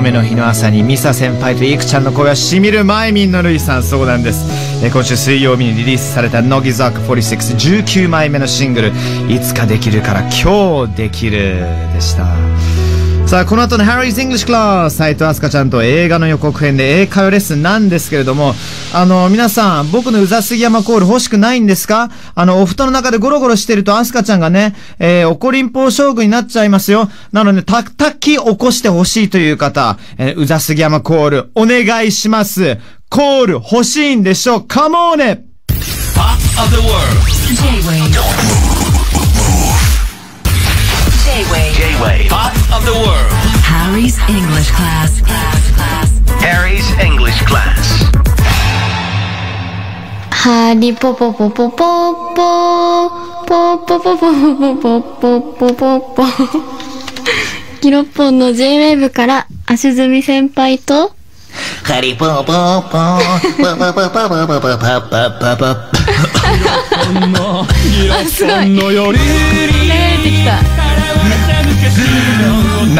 雨の日の朝にミサ先輩とイクちゃんの声はしみるマイミンのルイさんそうなんです。え今週水曜日にリリースされた乃木坂4619枚目のシングル「いつかできるから今日できる」でした。さあ、この後の Harry's English Class、斉藤飛鳥ちゃんと映画の予告編で英会話レッスンなんですけれども、あの、皆さん、僕のうざすぎ山コール欲しくないんですか？あの、お布団の中でゴロゴロしてると飛鳥ちゃんがね、えー、怒りんぽう将軍になっちゃいますよ。なので、た、たき起こしてほしいという方、えー、うざすぎ山コール、お願いします。コール欲しいんでしょカモーネ Pop of the world. English class. Class. Class. Harry's English class. ハリポポポポポポポポポポポポポポポポキロッポンの J-Wave から足積先輩とハリポーポーポー、パパパパパパパパパパパ。のより出てきた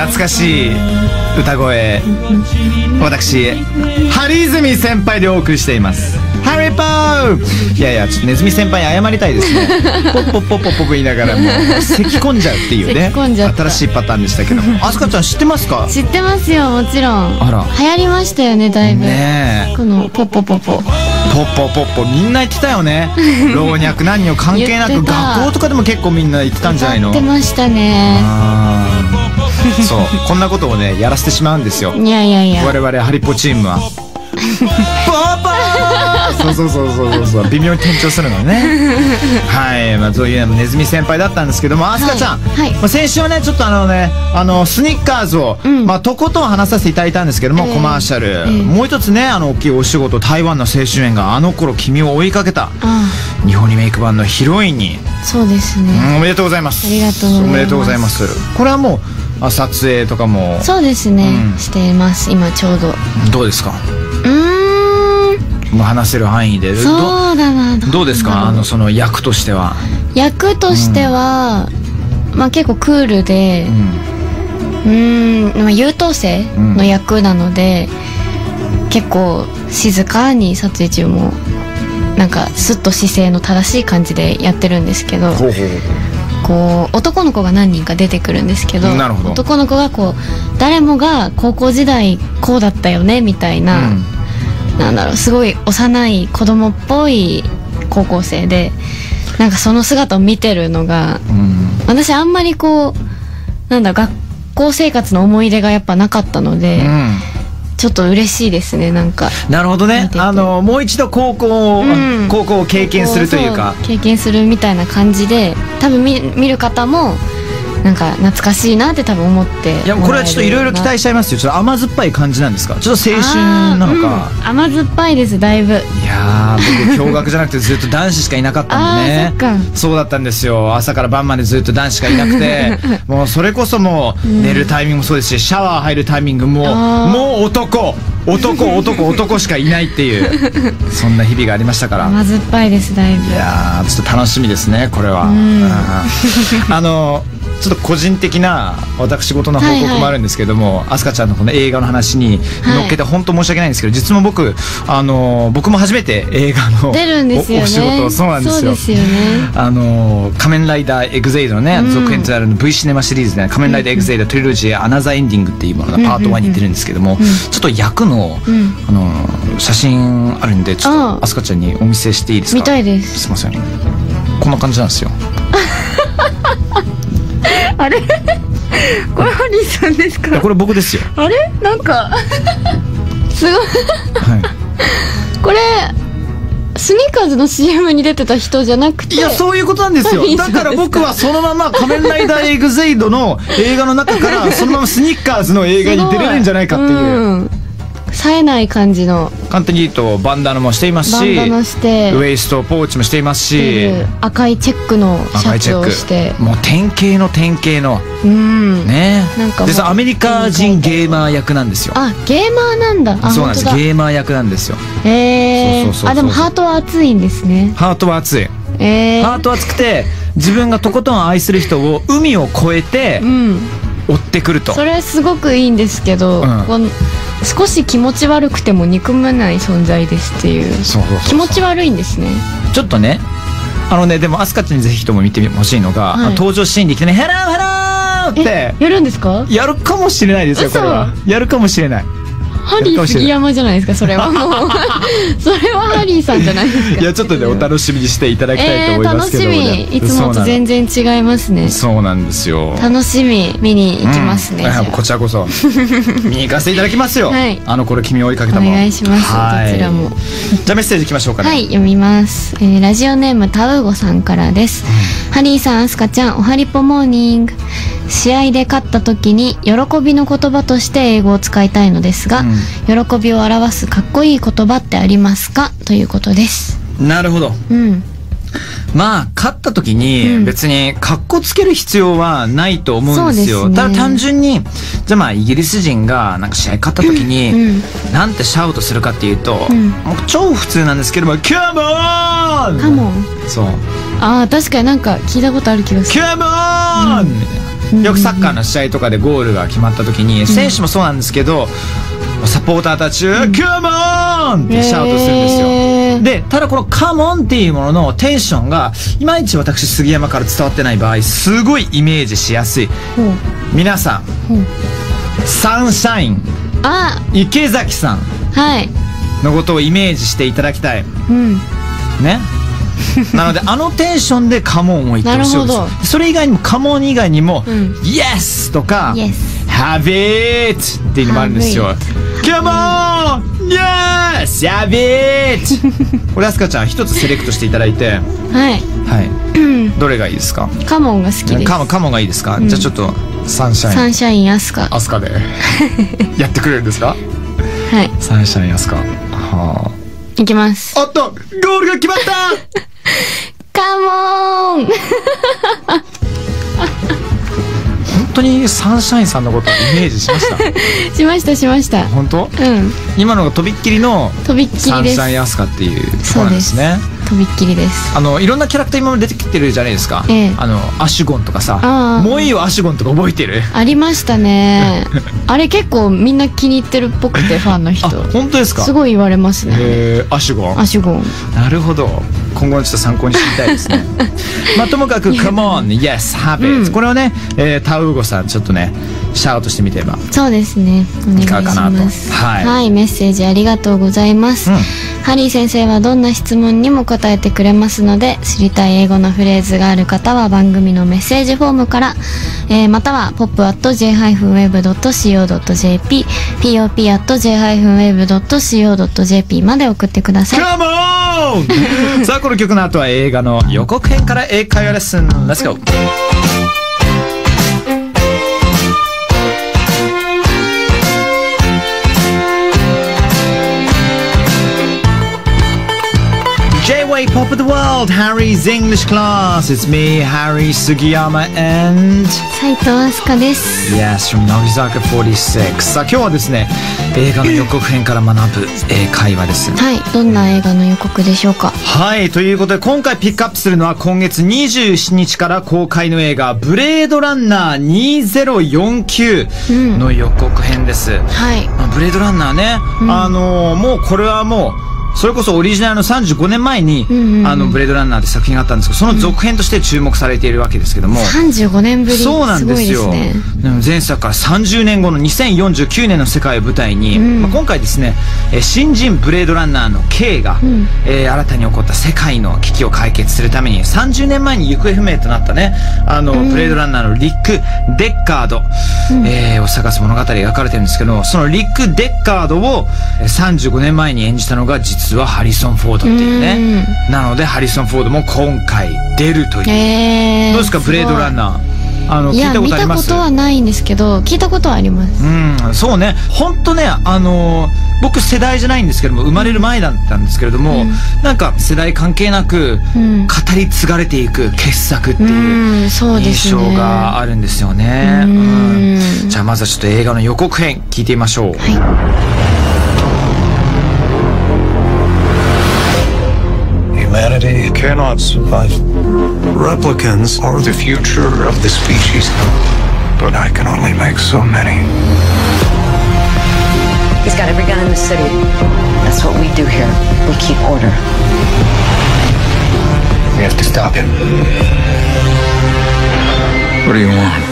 懐かしい歌声私ハリズミ先輩でお送りしています。ハリポーいやいやちょっとネズミ先輩に謝りたいですね。ポッポッポッポッポッ言いながらもう咳込んじゃうっていうね新しいパターンでしたけどもあすかちゃん知ってますか知ってますよもちろんあら流行りましたよねだいぶ、ねえこのポポポポポッポポッポみんな言ってたよね老若男女関係なく学校とかでも結構みんな言ってたんじゃないの歌ってましたねあー そう。こんなことをねやらせてしまうんですよ。いやいやいや。我々ハリポチームは。パパー！そうそうそうそうそうそう。微妙に転調するのね。はい、まあ、そういうネズミ先輩だったんですけども。アスカちゃん、はい。まあ、先週はねちょっとあのねあのスニッカーズを、ん。まあ、とことん話させていただいたんですけども、ええ。コマーシャル、ええ。もう一つねあの大きいお仕事台湾の青春園があの頃君を追いかけた。あ日本リメイク版のヒロインに。そうですね、うんおめでとうございます。ありがとうございます。おめでとうございます。これはもうあ撮影とかも。そうですね、うん。してます。今ちょうど。うどうですか？ーん。もう話せる範囲で。どそうだな。どどうですか？あのその役としては、役としては、まあ結構クールでうん。うーん、まあ、優等生の役なので、結構静かに撮影中もなんかスッと姿勢の正しい感じでやってるんですけどほうほうこう男の子が何人か出てくるんですけど男の子がこう誰もが高校時代こうだったよねみたいな、うん。なんだろうすごい幼い子供っぽい高校生でなんかその姿を見てるのがうん。私あんまりこうなんだ学校生活の思い出がやっぱなかったので、うんちょっと嬉しいですねなんか。なるほどね。あのもう一度高校を、うん。高校を経験するというか。経験するみたいな感じで多分見見る方もなんか懐かしいなって多分思っていやこれはちょっといろいろ期待しちゃいますよ。ちょっと甘酸っぱい感じなんですか？ちょっと青春なのか、うん。甘酸っぱいですだいぶ。いやー僕驚愕じゃなくてずっと男子しかいなかったんでね。そうだったんですよ。朝から晩までずっと男子しかいなくて。もうそれこそもう寝るタイミングもそうですしシャワー入るタイミングももう男。男男男しかいないっていう そんな日々がありましたから。甘酸っぱいですだいぶ。いやーちょっと楽しみですねこれは、うん。あのちょっと個人的な私事の報告もあるんですけども、あすかちゃんのこの映画の話に乗っけて本当申し訳ないんですけど、実は僕あの僕も初めて映画の出るんですよね。おお仕事そうなんですよ。すよね。あの仮面ライダーエグゼイドのね、うん続編となる V シネマシリーズで、仮面ライダーエグゼイドトリロジーアナザーエンディングっていうものがパート1に出るんですけども、ちょっと役の、うん。あの写真あるんでちょっああ。とあすかちゃんにお見せしていいですか？見たいです。すいません。こんな感じなんですよ あれ？これハリーさんですいやこれ僕ですよ、あれ？なんかすごい。はこれスニーカーズの CM に出てた人じゃなくてい、いやそういうことなんですよ。だから僕はそのまま仮面ライダーエグゼイドの映画の中からそのままスニッカーズの映画に出れるんじゃないかっていう。うん冴えない感じの。簡単に言うとバンダナもしていますしバンダナして。ウエストポーチもしていますし赤いチェックのシャツ赤いチェッをして。クもう典型の典型の。うん。ね。なんかでさアメリカ人ゲーマー役なんですよ。あゲーマーなんだ。あそうなんです。ゲーマー役なんですよ。えそうそうそうそう。ー、あでもハートは熱いんですね。ハートは熱い。えー、ハートは熱くて自分がとことん愛する人を海を越えてうん。追ってくると。それすごくいいんですけど、うん。この少し気持ち悪くても憎めない存在ですっていう。気持ち悪いんですね。ちょっとねあのねでもアスカちゃんにぜひとも見てほしいのが、はい。登場シーンで来てね「ヘローヘロー!」って。やるんですか？やるかもしれないですよこれは。やるかもしれないハリー杉山じゃないですかそれは。もう。それはハリーさんじゃないですか。いやちょっとねお楽しみにしていただきたいとえー、思いますけど楽しもね、み。いつもと全然違いますね。そうなんですよ。楽しみ見に行きますね、うん。こちらこそ。見に行かせていただきますよ、はい。あのこれ君を追いかけおたもん願いします。はい。どちらも。じゃあメッセージいきましょうかね。はい、読みます。えーラジオネームタウゴさんからです。ハリーさん、アスカちゃん、おはりぽモーニング。試合で勝った時に喜びの言葉として英語を使いたいのですが、喜びを表すかっこいい言葉ってありますか？ということです。なるほどうん。まあ勝った時にうん別にカッコつける必要はないと思うんですよ、そうですねただ単純にじゃあまあイギリス人がなんか試合勝った時に、うんなんてシャウトするかっていうと、うん超普通なんですけども「カモン!」カモン。そうああ、確かになんか聞いたことある気が「する。カモン!」みたいなよくサッカーの試合とかでゴールが決まった時に、選手もそうなんですけどサポーターたちが「カモン!」ってシャウトするんですよ、へー。でただこの「カモン」っていうもののテンションがいまいち私杉山から伝わってない場合すごいイメージしやすい。ほう皆さん、ほうサンシャインあ。池崎さんはい。のことをイメージしていただきたい。うん。ね なのであのテンションで「カモン」を言ってほしいんですそれ以外にも「カモン」以外にも「うん。Yes」とか Yes「Have it」っていうのもあるんですよ。Have Come on! Yes! Have it! これアスカちゃん一つセレクトしていただいて。はい。はい。どれがいいですか？カモンが好きです。カモンカモンがいいですか、じゃあちょっとサンシャイン。サンシャインアスカ。アスカで。やってくれるんですか？はい。サンシャインアスカ。はいきます。あおっとゴールが決まったカモン本当にサンシャインさんのことをイメージしました？しましたしました。本当？うん。今のがとびっきりのとびっきサンりです。シャインアスカっていうところなんですね。とびっきりです。あのいろんなキャラクター今まで出てきてるじゃないですか、ええ。あのアシュゴンとかさもういいよアシュゴンとか覚えてる？ありましたね。あれ結構みんな気に入ってるっぽくてファンの人。あ本当ですか？すごい言われますね。えー、アシュゴン。アシュゴン。なるほど今後のちょっと参考に知りたいですね。まあともかく「Come on yes have it、うん。これをね、えータウーゴさんちょっとねシャウトしてみてばそうですね。お願いしいかがかなと。ます。はい。メッセージありがとうございます、うん。ハリー先生はどんな質問にも答えてくれますので知りたい英語のフレーズがある方は番組のメッセージフォームから、えーまたは pop.j-wave.co.jp pop.j-wave.co.jp まで送ってください。Come on! さあこの曲の後は映画の予告編から英会話レッスン Let's go! Pop of the World Harry's English Class. It's me Harry Sugiyama and 斉藤飛鳥です。Yes from 乃木坂46さあ今日はですね映画の予告編から学ぶ英会話です。はいどんな映画の予告でしょうか？はい、ということで今回ピックアップするのは今月27日から公開の映画ブレードランナー2049の予告編です。はい。まあブレードランナーね、あのーもうこれはもう、それこそオリジナルの35年前に、んうんうん。あの、ブレードランナーって作品があったんですけど、その続編として注目されているわけですけども。35年ぶり。そうなんですすよね。前作から30年後の2049年の世界を舞台に、ん。まあ、今回ですねえー新人ブレードランナーの K が、ん。えー新たに起こった世界の危機を解決するために30年前に行方不明となったねあの、ブレードランナーのリック・デッカード、えーを探す物語が描かれてるんですけどそのリック・デッカードをえー35年前に演じたのが実はハリソン・フォードっていうね。なのでハリソン・フォードも今回出るという、えー、どうですかブレードランナー？あの聞いたたことあります？ことはないんですけど聞いたことはあります。うん、そうね。ほんとね、あのー僕世代じゃないんですけども、生まれる前だったんですけれども、なんか世代関係なく、うん。語り継がれていく傑作ってういう印ね。象があるんですよね。うん。うん。じゃあまずはちょっと映画の予告編聞いてみましょう。はい cannot survive. Replicants are the future of the species. but I can only make so many. He's got every gun in the city. That's what we do here. We keep order. We have to stop him. What do you want?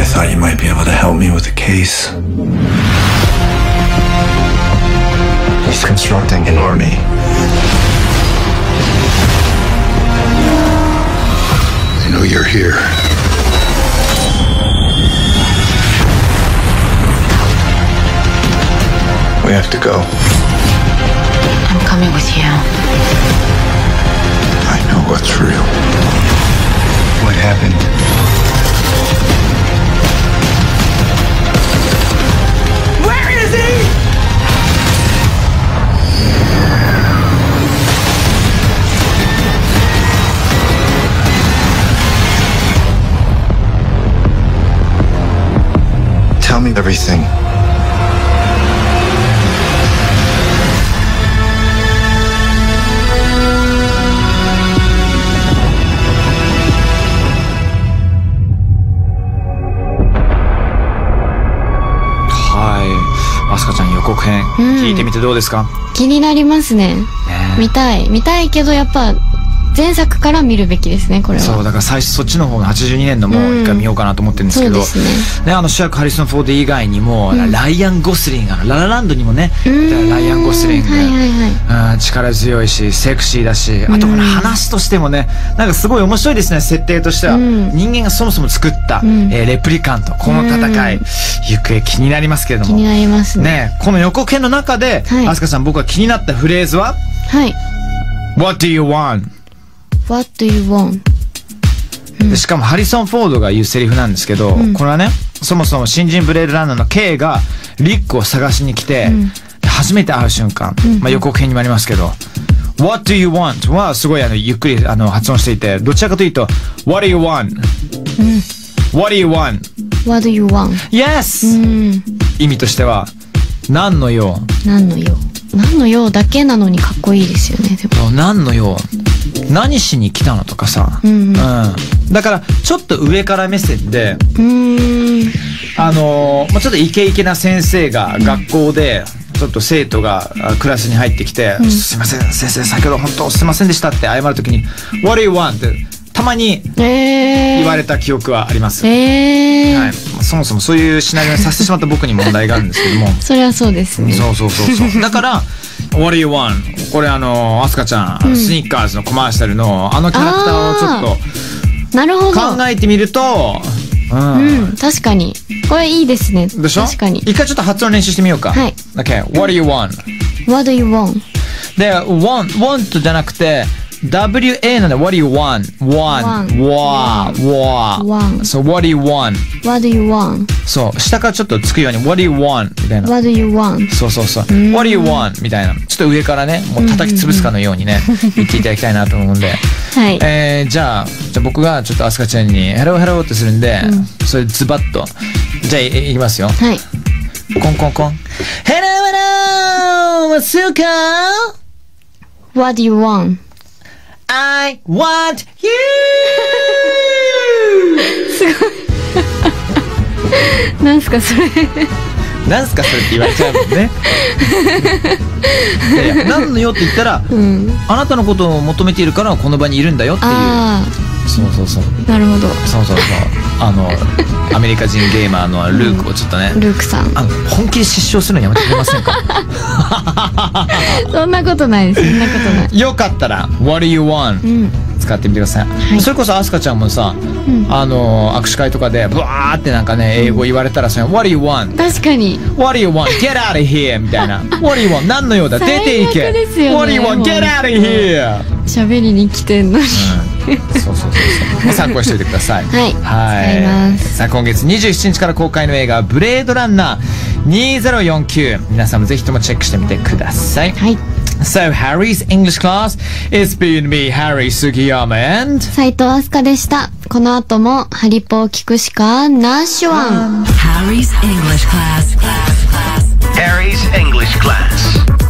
I thought you might be able to help me with the case. He's constructing an army. Know you're here. We have to go. I'm coming with you. I know what's real. What happened? 聞いてみてどうですか、気になりますね。ね見たい。見たいけど、やっぱ、前作から見るべきですね、これは。そう、だから最初そっちの方の82年のもうん一回見ようかなと思ってるんですけど、そうですね。ね、あの主役ハリソン・フォード以外にも、ライアン・ゴスリング、あのララランドにもね、うんライアン・ゴスリング、はいはいはい。うん力強いし、セクシーだし、あとこの話としてもね、なんかすごい面白いですね、設定としては。うん人間がそもそも作った、んえーレプリカント、この戦い、うん行方気になりますけれども。気になりますね。ね、この予告編の中で、はいアスカさん僕が気になったフレーズは、はい。What do you want? What do you want? でしかもハリソン・フォードが言うセリフなんですけど、これはね、そもそも新人ブレードランナーの K がリックを探しに来て、で初めて会う瞬間、まあ、予告編にもありますけど、What do you want? はすごいあのゆっくりあの発音していて、どちらかというと、What do you want? What do you want? What do you want? Yes! うん。意味としては、何の用何の用何の用だけなのにかっこいいですよね、でも。何の用何しに来たのとかさ、うんうんだからちょっと上から目線で、うーん。あのちょっとイケイケな先生が学校で、ちょっと生徒があクラスに入ってきて、すいません、先生、先ほど本当すいませんでしたって謝るときに、What do you want? ってたまにえー。言われた記憶はあります。えー。はい。そもそもそういうシナリオにさせてしまった僕に問題があるんですけども。それはそうですね。そうそうそうそう。だから、What do you want? これあの、アスカちゃん、あのスニッカーズのコマーシャルのあのキャラクターをちょっとなるほど。考えてみると、うん。うん、確かに。これいいですね。でしょ？確かに。一回ちょっと発音練習してみようか。はい。Okay, what do you want? What do you want? で、want, want じゃなくて、WA なんで、what do you want? want, wa, wa. う、what do you want? What do you want? そう、下からちょっとつくように、what do you want? みたいな。What do you want? そうそうそう。What do you want? みたいな。ちょっと上からね、もう叩き潰すかのようにね、言っていただきたいなと思うんで。はい。えー、じゃあ、じゃあ僕がちょっとアスカちゃんに、ヘローヘローってするんで、それズバッと。じゃあ、いいきますよ。はい。コンコンコン。ヘローヘロースーカー What do you want? I want you! なんすかそれ。なんすかそれって言われちゃうもんね。いやいや、何のよって言ったら、うん。あなたのことを求めているからこの場にいるんだよっていう。あそうそうそう。あ、なるほど。そうそうそう。あの、アメリカ人ゲーマーのルークをちょっとね、ルークさん。あの、本気で失笑するのやめてくれませんか？そんなことないです。そんなことない。よかったら、What do you want? うん。使ってみてください、いそれこそアスカちゃんもさ、あの握手会とかでブワーってなんかね英語言われたらそれ What do you want? 確かに。What do you want? Get out of here! みたいな What do you want? 何の用だ？出ていけ What do you want? Get out of here! 喋りに来てんのに。そうそうそうそう。参考にしておいてください。はい。はい。さあ今月27日から公開の映画「ブレードランナー2049」皆さんもぜひともチェックしてみてください、はい。So Harry's English class it's been me Harry Sugiyama and 斉藤飛鳥でした。この後もハリポを聞くしかナッシュワン Harry's English class. Harry's English class.